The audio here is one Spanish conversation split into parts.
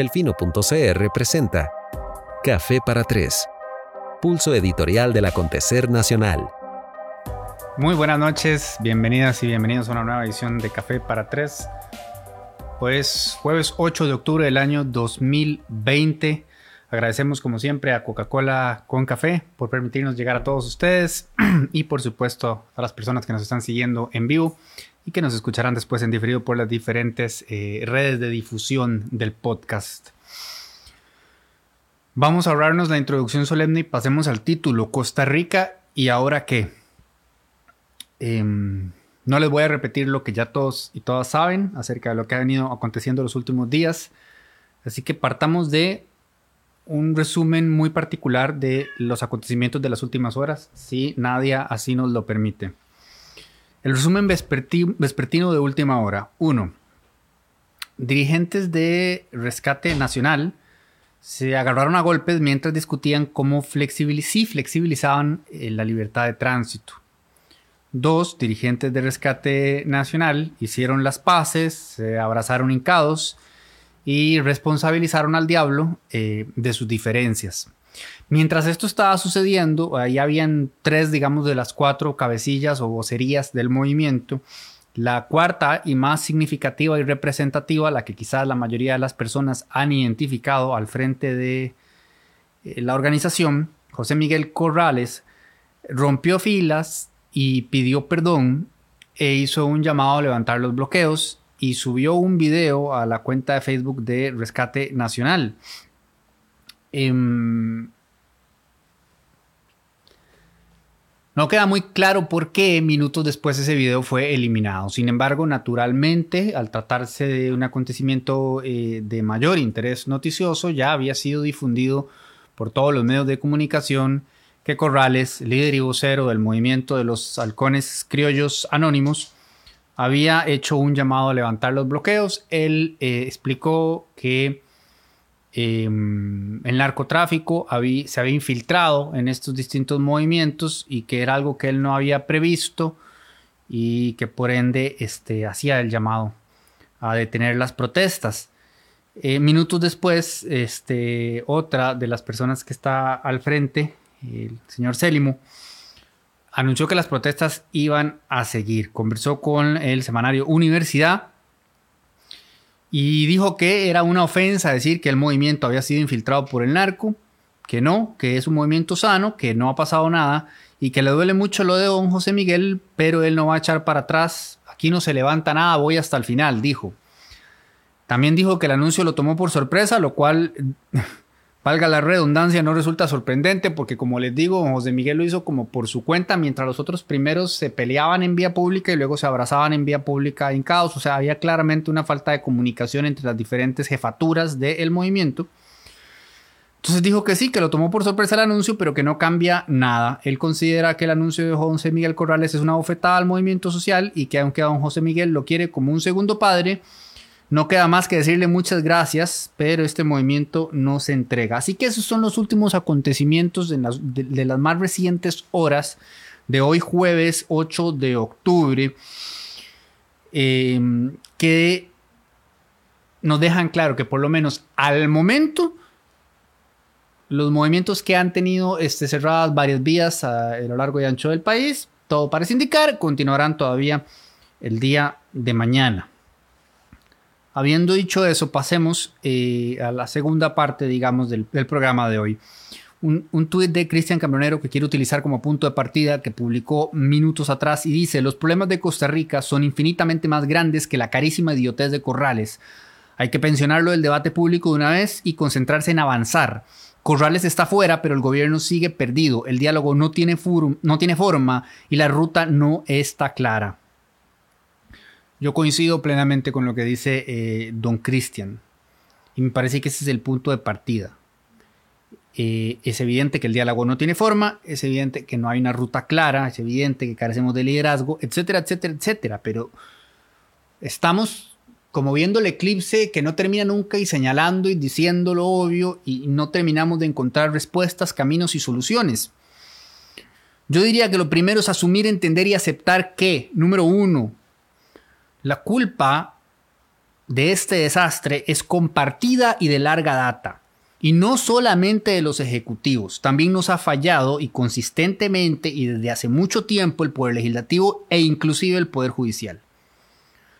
Delfino.cr presenta Café para Tres, pulso editorial del acontecer nacional. Muy buenas noches, bienvenidas y bienvenidos a una nueva edición de Café para Tres. Pues jueves 8 de octubre del año 2020. Agradecemos como siempre a Coca-Cola con café por permitirnos llegar a todos ustedes y por supuesto a las personas que nos están siguiendo en vivo y que nos escucharán después en diferido por las diferentes eh, redes de difusión del podcast. Vamos a ahorrarnos la introducción solemne y pasemos al título. Costa Rica y ahora qué. Em, no les voy a repetir lo que ya todos y todas saben acerca de lo que ha venido aconteciendo los últimos días. Así que partamos de un resumen muy particular de los acontecimientos de las últimas horas, si Nadia así nos lo permite. El resumen vespertino de última hora. 1. Dirigentes de Rescate Nacional se agarraron a golpes mientras discutían cómo si flexibilizaban eh, la libertad de tránsito. Dos dirigentes de Rescate Nacional hicieron las paces, se abrazaron hincados y responsabilizaron al diablo eh, de sus diferencias. Mientras esto estaba sucediendo, ahí habían tres, digamos, de las cuatro cabecillas o vocerías del movimiento. La cuarta y más significativa y representativa, la que quizás la mayoría de las personas han identificado al frente de eh, la organización, José Miguel Corrales, rompió filas y pidió perdón e hizo un llamado a levantar los bloqueos y subió un video a la cuenta de Facebook de Rescate Nacional. Em, no queda muy claro por qué minutos después ese video fue eliminado. Sin embargo, naturalmente, al tratarse de un acontecimiento eh, de mayor interés noticioso, ya había sido difundido por todos los medios de comunicación que Corrales, líder y vocero del movimiento de los halcones criollos anónimos, había hecho un llamado a levantar los bloqueos. Él eh, explicó que em, el narcotráfico se había infiltrado en estos distintos movimientos y que era algo que él no había previsto y que por ende este, hacía el llamado a detener las protestas. Eh, minutos después, este, otra de las personas que está al frente, el señor Célimo, anunció que las protestas iban a seguir. Conversó con el semanario Universidad y dijo que era una ofensa decir que el movimiento había sido infiltrado por el narco, que no, que es un movimiento sano, que no ha pasado nada y que le duele mucho lo de don José Miguel, pero él no va a echar para atrás. Aquí no se levanta nada, voy hasta el final, dijo. También dijo que el anuncio lo tomó por sorpresa, lo cual Valga la redundancia, no resulta sorprendente porque como les digo, José Miguel lo hizo como por su cuenta, mientras los otros primeros se peleaban en vía pública y luego se abrazaban en vía pública en caos. O sea, había claramente una falta de comunicación entre las diferentes jefaturas del movimiento. Entonces dijo que sí, que lo tomó por sorpresa el anuncio, pero que no cambia nada. Él considera que el anuncio de José Miguel Corrales es una bofetada al movimiento social y que aunque don José Miguel lo quiere como un segundo padre, no queda más que decirle muchas gracias, pero este movimiento no se entrega. Así que esos son los últimos acontecimientos de las, más recientes horas de hoy jueves 8 de octubre, em, que nos dejan claro que por lo menos al momento los movimientos que han tenido este, cerradas varias vías a, a lo largo y ancho del país, todo parece indicar, continuarán todavía el día de mañana. Habiendo dicho eso, pasemos eh, a la segunda parte, digamos, del, programa de hoy. Un, un tuit de Cristian Cambronero que quiero utilizar como punto de partida, que publicó minutos atrás y dice, los problemas de Costa Rica son infinitamente más grandes que la carísima idiotez de Corrales. Hay que pensionarlo del debate público de una vez y concentrarse en avanzar. Corrales está fuera, pero el gobierno sigue perdido. El diálogo no tiene, no tiene forma y la ruta no está clara. Yo coincido plenamente con lo que dice eh, don Cristian. Y me parece que ese es el punto de partida. Eh, es evidente que el diálogo no tiene forma, es evidente que no hay una ruta clara, es evidente que carecemos de liderazgo, etcétera, etcétera, etcétera. Pero estamos como viendo el eclipse que no termina nunca y señalando y diciendo lo obvio y no terminamos de encontrar respuestas, caminos y soluciones. Yo diría que lo primero es asumir, entender y aceptar que, número uno, la culpa de este desastre es compartida y de larga data. Y no solamente de los ejecutivos, también nos ha fallado y consistentemente y desde hace mucho tiempo el Poder Legislativo e inclusive el Poder Judicial.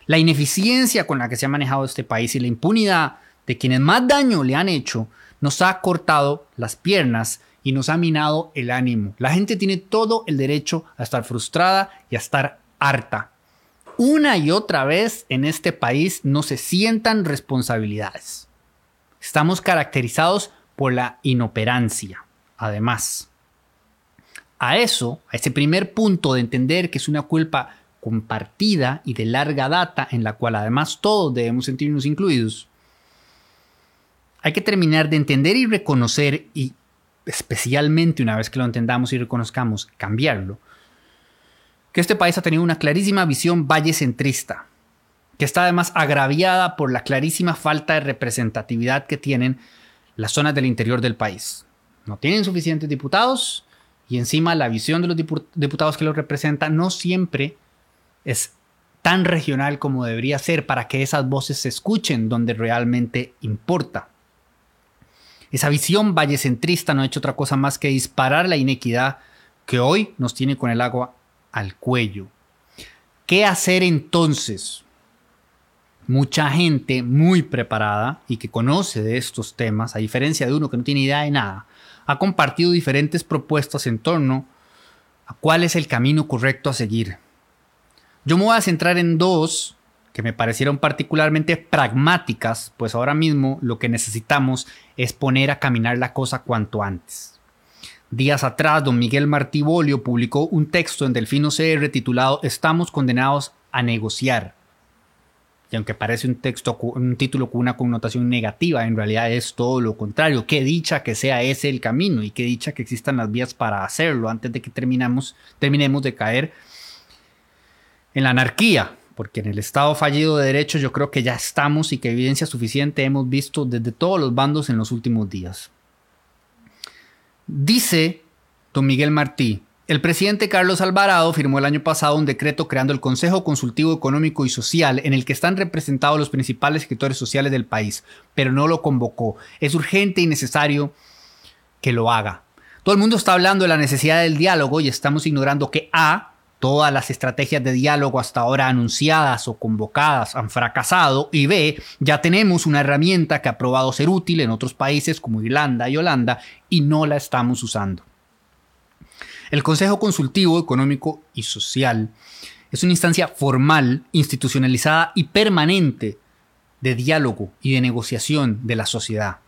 La ineficiencia con la que se ha manejado este país y la impunidad de quienes más daño le han hecho nos ha cortado las piernas y nos ha minado el ánimo. La gente tiene todo el derecho a estar frustrada y a estar harta. Una y otra vez en este país no se sientan responsabilidades. Estamos caracterizados por la inoperancia, además. A eso, a ese primer punto de entender que es una culpa compartida y de larga data en la cual además todos debemos sentirnos incluidos, hay que terminar de entender y reconocer y especialmente una vez que lo entendamos y reconozcamos, cambiarlo, que este país ha tenido una clarísima visión vallecentrista que está además agraviada por la clarísima falta de representatividad que tienen las zonas del interior del país. No tienen suficientes diputados y encima la visión de los diputados que los representan no siempre es tan regional como debería ser para que esas voces se escuchen donde realmente importa. Esa visión vallecentrista no ha hecho otra cosa más que disparar la inequidad que hoy nos tiene con el agua al cuello. ¿Qué hacer entonces? mucha gente muy preparada y que conoce de estos temas, a diferencia de uno que no tiene idea de nada, ha compartido diferentes propuestas en torno a cuál es el camino correcto a seguir. Yo me voy a centrar en dos que me parecieron particularmente pragmáticas, pues ahora mismo lo que necesitamos es poner a caminar la cosa cuanto antes. Días atrás, don Miguel Martibolio publicó un texto en Delfino CR titulado Estamos condenados a negociar y aunque parece un texto, un título con una connotación negativa, en realidad es todo lo contrario. Qué dicha que sea ese el camino y qué dicha que existan las vías para hacerlo antes de que terminemos de caer en la anarquía, porque en el Estado fallido de derecho yo creo que ya estamos y que evidencia suficiente hemos visto desde todos los bandos en los últimos días. Dice don Miguel Martí, el presidente Carlos Alvarado firmó el año pasado un decreto creando el Consejo Consultivo Económico y Social en el que están representados los principales sectores sociales del país, pero no lo convocó. Es urgente y necesario que lo haga. Todo el mundo está hablando de la necesidad del diálogo y estamos ignorando que A, todas las estrategias de diálogo hasta ahora anunciadas o convocadas han fracasado y B, ya tenemos una herramienta que ha probado ser útil en otros países como Irlanda y Holanda y no la estamos usando. El Consejo Consultivo Económico y Social es una instancia formal, institucionalizada y permanente de diálogo y de negociación de la sociedad.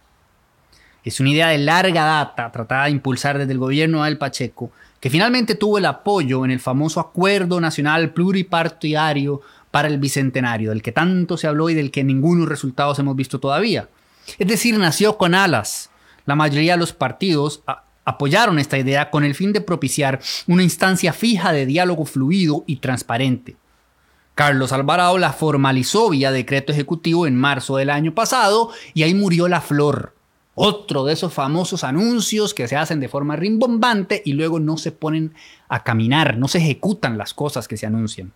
Es una idea de larga data tratada de impulsar desde el gobierno de Pacheco, que finalmente tuvo el apoyo en el famoso Acuerdo Nacional Pluripartidario para el Bicentenario, del que tanto se habló y del que ningunos resultados hemos visto todavía. Es decir, nació con alas. La mayoría de los partidos apoyaron esta idea con el fin de propiciar una instancia fija de diálogo fluido y transparente. Carlos Alvarado la formalizó vía decreto ejecutivo en marzo del año pasado y ahí murió la flor. Otro de esos famosos anuncios que se hacen de forma rimbombante y luego no se ponen a caminar, no se ejecutan las cosas que se anuncian.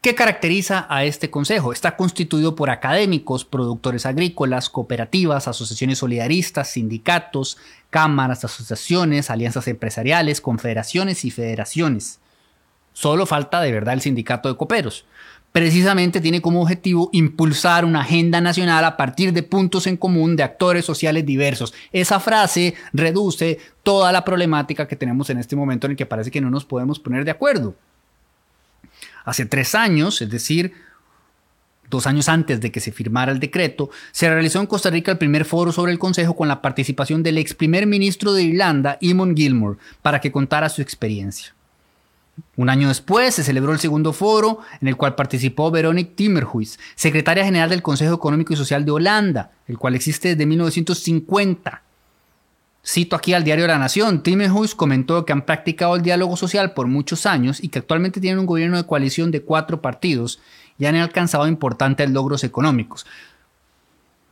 ¿Qué caracteriza a este consejo? Está constituido por académicos, productores agrícolas, cooperativas, asociaciones solidaristas, sindicatos, cámaras, asociaciones, alianzas empresariales, confederaciones y federaciones. Solo falta de verdad el sindicato de coperos. Precisamente tiene como objetivo impulsar una agenda nacional a partir de puntos en común de actores sociales diversos. Esa frase reduce toda la problemática que tenemos en este momento en el que parece que no nos podemos poner de acuerdo. Hace tres años, es decir, dos años antes de que se firmara el decreto, se realizó en Costa Rica el primer foro sobre el Consejo con la participación del ex primer ministro de Irlanda, Eamon Gilmore, para que contara su experiencia. Un año después se celebró el segundo foro en el cual participó Veronique Timmerhuis, secretaria general del Consejo Económico y Social de Holanda, el cual existe desde 1950 Cito aquí al diario La Nación, Timmerhuis comentó que han practicado el diálogo social por muchos años y que actualmente tienen un gobierno de coalición de cuatro partidos y han alcanzado importantes logros económicos.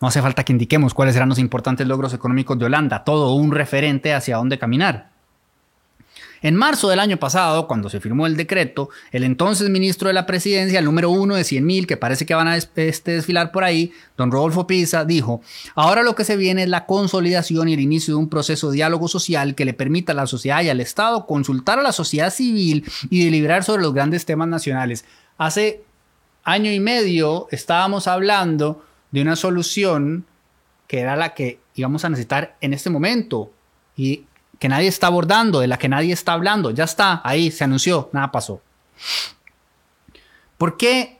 No hace falta que indiquemos cuáles serán los importantes logros económicos de Holanda, todo un referente hacia dónde caminar. En marzo del año pasado, cuando se firmó el decreto, el entonces ministro de la presidencia, el número uno de 100 mil, que parece que van a este, desfilar por ahí, don Rodolfo Pisa, dijo, ahora lo que se viene es la consolidación y el inicio de un proceso de diálogo social que le permita a la sociedad y al Estado consultar a la sociedad civil y deliberar sobre los grandes temas nacionales. Hace año y medio estábamos hablando de una solución que era la que íbamos a necesitar en este momento y que nadie está abordando, de la que nadie está hablando. Ya está, ahí se anunció, nada pasó. ¿Por qué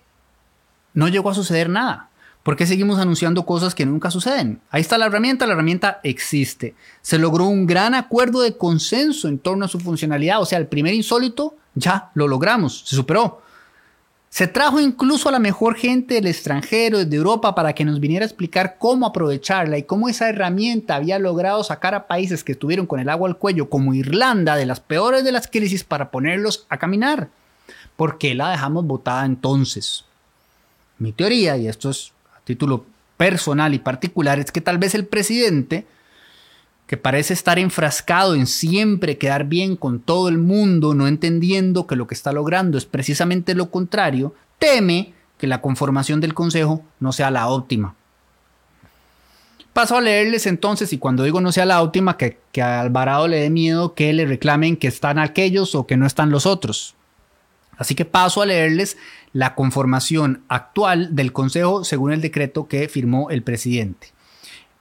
no llegó a suceder nada? ¿Por qué seguimos anunciando cosas que nunca suceden? Ahí está la herramienta, la herramienta existe. Se logró un gran acuerdo de consenso en torno a su funcionalidad, o sea, el primer insólito ya lo logramos, se superó. Se trajo incluso a la mejor gente del extranjero, desde Europa, para que nos viniera a explicar cómo aprovecharla y cómo esa herramienta había logrado sacar a países que estuvieron con el agua al cuello, como Irlanda, de las peores de las crisis, para ponerlos a caminar. ¿Por qué la dejamos votada entonces? Mi teoría, y esto es a título personal y particular, es que tal vez el presidente que parece estar enfrascado en siempre quedar bien con todo el mundo, no entendiendo que lo que está logrando es precisamente lo contrario, teme que la conformación del Consejo no sea la óptima. Paso a leerles entonces, y cuando digo no sea la óptima, que, que a Alvarado le dé miedo que le reclamen que están aquellos o que no están los otros. Así que paso a leerles la conformación actual del Consejo según el decreto que firmó el presidente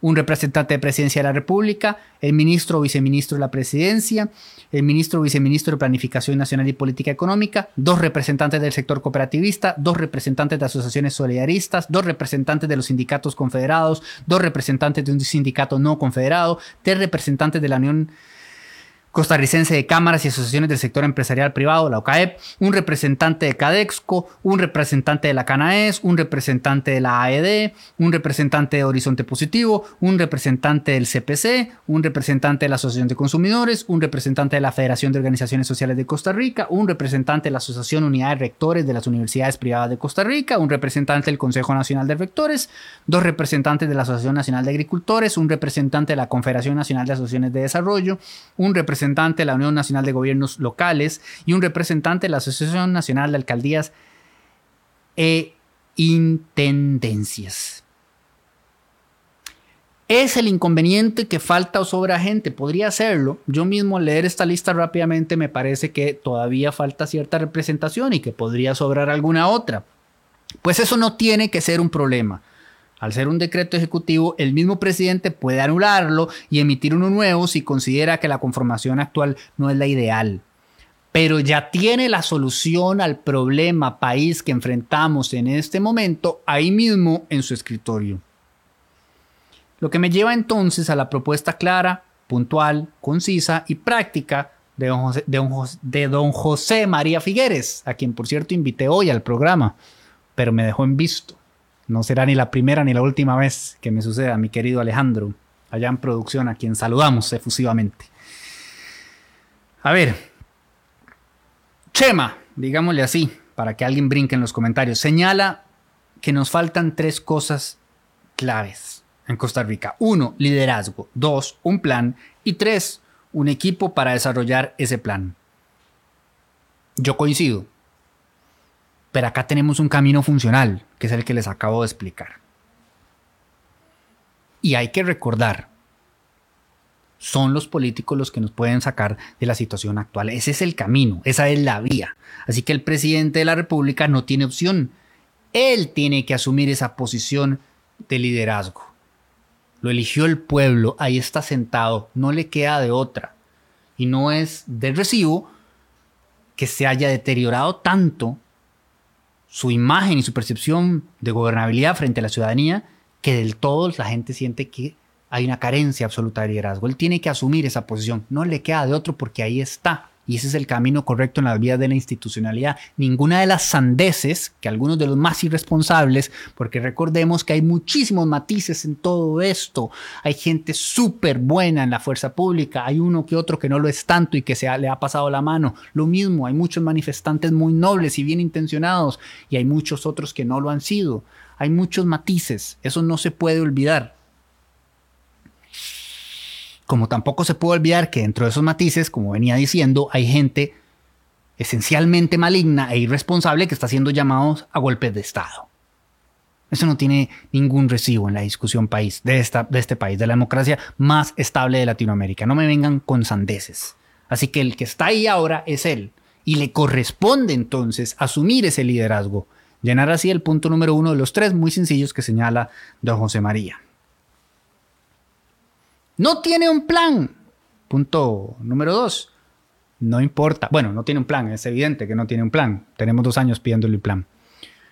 un representante de presidencia de la República, el ministro o viceministro de la presidencia, el ministro o viceministro de Planificación Nacional y Política Económica, dos representantes del sector cooperativista, dos representantes de asociaciones solidaristas, dos representantes de los sindicatos confederados, dos representantes de un sindicato no confederado, tres representantes de la Unión costarricense de cámaras y asociaciones del sector empresarial privado, la OCAEP, un representante de Cadexco, un representante de la Canaes, un representante de la AED, un representante de Horizonte Positivo, un representante del CPC, un representante de la Asociación de Consumidores, un representante de la Federación de Organizaciones Sociales de Costa Rica, un representante de la Asociación Unidad de Rectores de las Universidades Privadas de Costa Rica, un representante del Consejo Nacional de Rectores, dos representantes de la Asociación Nacional de Agricultores, un representante de la Confederación Nacional de Asociaciones de Desarrollo, un representante representante de la Unión Nacional de Gobiernos Locales y un representante de la Asociación Nacional de Alcaldías e Intendencias. ¿Es el inconveniente que falta o sobra gente? Podría serlo. Yo mismo leer esta lista rápidamente me parece que todavía falta cierta representación y que podría sobrar alguna otra. Pues eso no tiene que ser un problema. Al ser un decreto ejecutivo, el mismo presidente puede anularlo y emitir uno nuevo si considera que la conformación actual no es la ideal. Pero ya tiene la solución al problema país que enfrentamos en este momento ahí mismo en su escritorio. Lo que me lleva entonces a la propuesta clara, puntual, concisa y práctica de don José, María Figueres, a quien por cierto invité hoy al programa, pero me dejó en visto. No será ni la primera ni la última vez que me suceda, mi querido Alejandro, allá en producción, a quien saludamos efusivamente. A ver, Chema, digámosle así, para que alguien brinque en los comentarios, señala que nos faltan tres cosas claves en Costa Rica. Uno, liderazgo. Dos, un plan. Y tres, un equipo para desarrollar ese plan. Yo coincido. Pero acá tenemos un camino funcional, que es el que les acabo de explicar. Y hay que recordar, son los políticos los que nos pueden sacar de la situación actual. Ese es el camino, esa es la vía. Así que el presidente de la República no tiene opción. Él tiene que asumir esa posición de liderazgo. Lo eligió el pueblo, ahí está sentado, no le queda de otra. Y no es de recibo que se haya deteriorado tanto su imagen y su percepción de gobernabilidad frente a la ciudadanía que del todo la gente siente que hay una carencia absoluta de liderazgo. Él tiene que asumir esa posición, no le queda de otro porque ahí está. Y ese es el camino correcto en la vida de la institucionalidad. Ninguna de las sandeces, que algunos de los más irresponsables, porque recordemos que hay muchísimos matices en todo esto. Hay gente súper buena en la fuerza pública, hay uno que otro que no lo es tanto y que se le ha pasado la mano. Lo mismo, hay muchos manifestantes muy nobles y bien intencionados y hay muchos otros que no lo han sido. Hay muchos matices, eso no se puede olvidar. Como tampoco se puede olvidar que dentro de esos matices, como venía diciendo, hay gente esencialmente maligna e irresponsable que está siendo llamados a golpes de Estado. Eso no tiene ningún recibo en la discusión país, de, esta, de este país, de la democracia más estable de Latinoamérica. No me vengan con sandeces. Así que el que está ahí ahora es él. Y le corresponde entonces asumir ese liderazgo. Llenar así el punto número uno de los tres muy sencillos que señala don José María. No tiene un plan. Punto número dos. No importa. Bueno, no tiene un plan. Es evidente que no tiene un plan. Tenemos dos años pidiéndole el plan.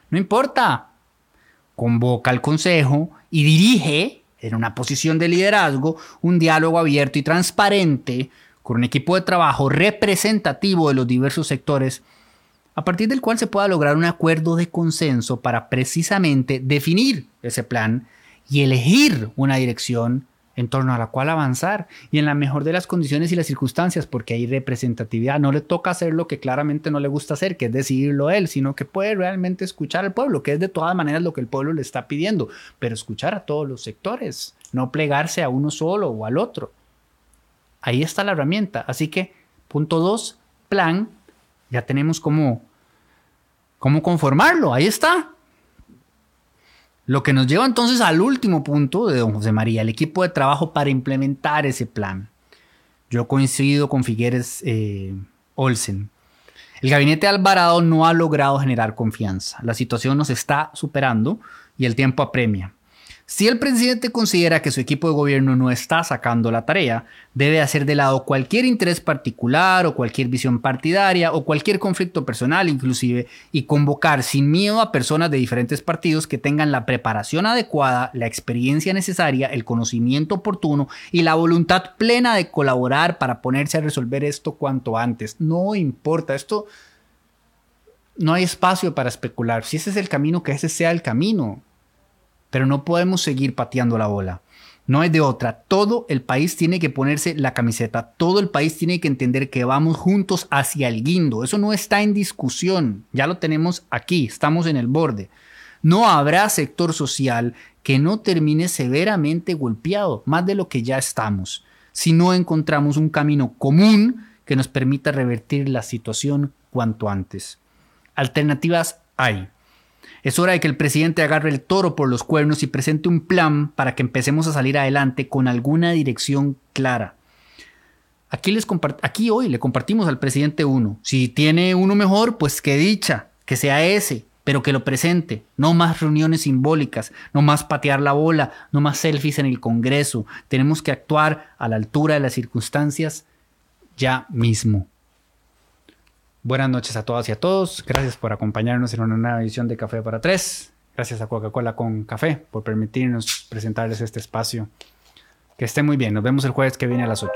No importa. Convoca al Consejo y dirige, en una posición de liderazgo, un diálogo abierto y transparente con un equipo de trabajo representativo de los diversos sectores, a partir del cual se pueda lograr un acuerdo de consenso para precisamente definir ese plan y elegir una dirección en torno a la cual avanzar y en la mejor de las condiciones y las circunstancias, porque hay representatividad. No le toca hacer lo que claramente no le gusta hacer, que es decidirlo él, sino que puede realmente escuchar al pueblo, que es de todas maneras lo que el pueblo le está pidiendo, pero escuchar a todos los sectores, no plegarse a uno solo o al otro. Ahí está la herramienta. Así que, punto dos, plan, ya tenemos cómo, cómo conformarlo. Ahí está. Lo que nos lleva entonces al último punto de don José María, el equipo de trabajo para implementar ese plan. Yo coincido con Figueres eh, Olsen. El gabinete Alvarado no ha logrado generar confianza. La situación nos está superando y el tiempo apremia. Si el presidente considera que su equipo de gobierno no está sacando la tarea, debe hacer de lado cualquier interés particular o cualquier visión partidaria o cualquier conflicto personal inclusive y convocar sin miedo a personas de diferentes partidos que tengan la preparación adecuada, la experiencia necesaria, el conocimiento oportuno y la voluntad plena de colaborar para ponerse a resolver esto cuanto antes. No importa, esto no hay espacio para especular. Si ese es el camino, que ese sea el camino pero no podemos seguir pateando la bola. No hay de otra. Todo el país tiene que ponerse la camiseta. Todo el país tiene que entender que vamos juntos hacia el guindo. Eso no está en discusión. Ya lo tenemos aquí. Estamos en el borde. No habrá sector social que no termine severamente golpeado, más de lo que ya estamos, si no encontramos un camino común que nos permita revertir la situación cuanto antes. Alternativas hay. Es hora de que el presidente agarre el toro por los cuernos y presente un plan para que empecemos a salir adelante con alguna dirección clara. Aquí, les aquí hoy le compartimos al presidente uno. Si tiene uno mejor, pues que dicha, que sea ese, pero que lo presente. No más reuniones simbólicas, no más patear la bola, no más selfies en el Congreso. Tenemos que actuar a la altura de las circunstancias ya mismo. Buenas noches a todas y a todos. Gracias por acompañarnos en una nueva edición de Café para Tres. Gracias a Coca-Cola con Café por permitirnos presentarles este espacio. Que esté muy bien. Nos vemos el jueves que viene a las 8.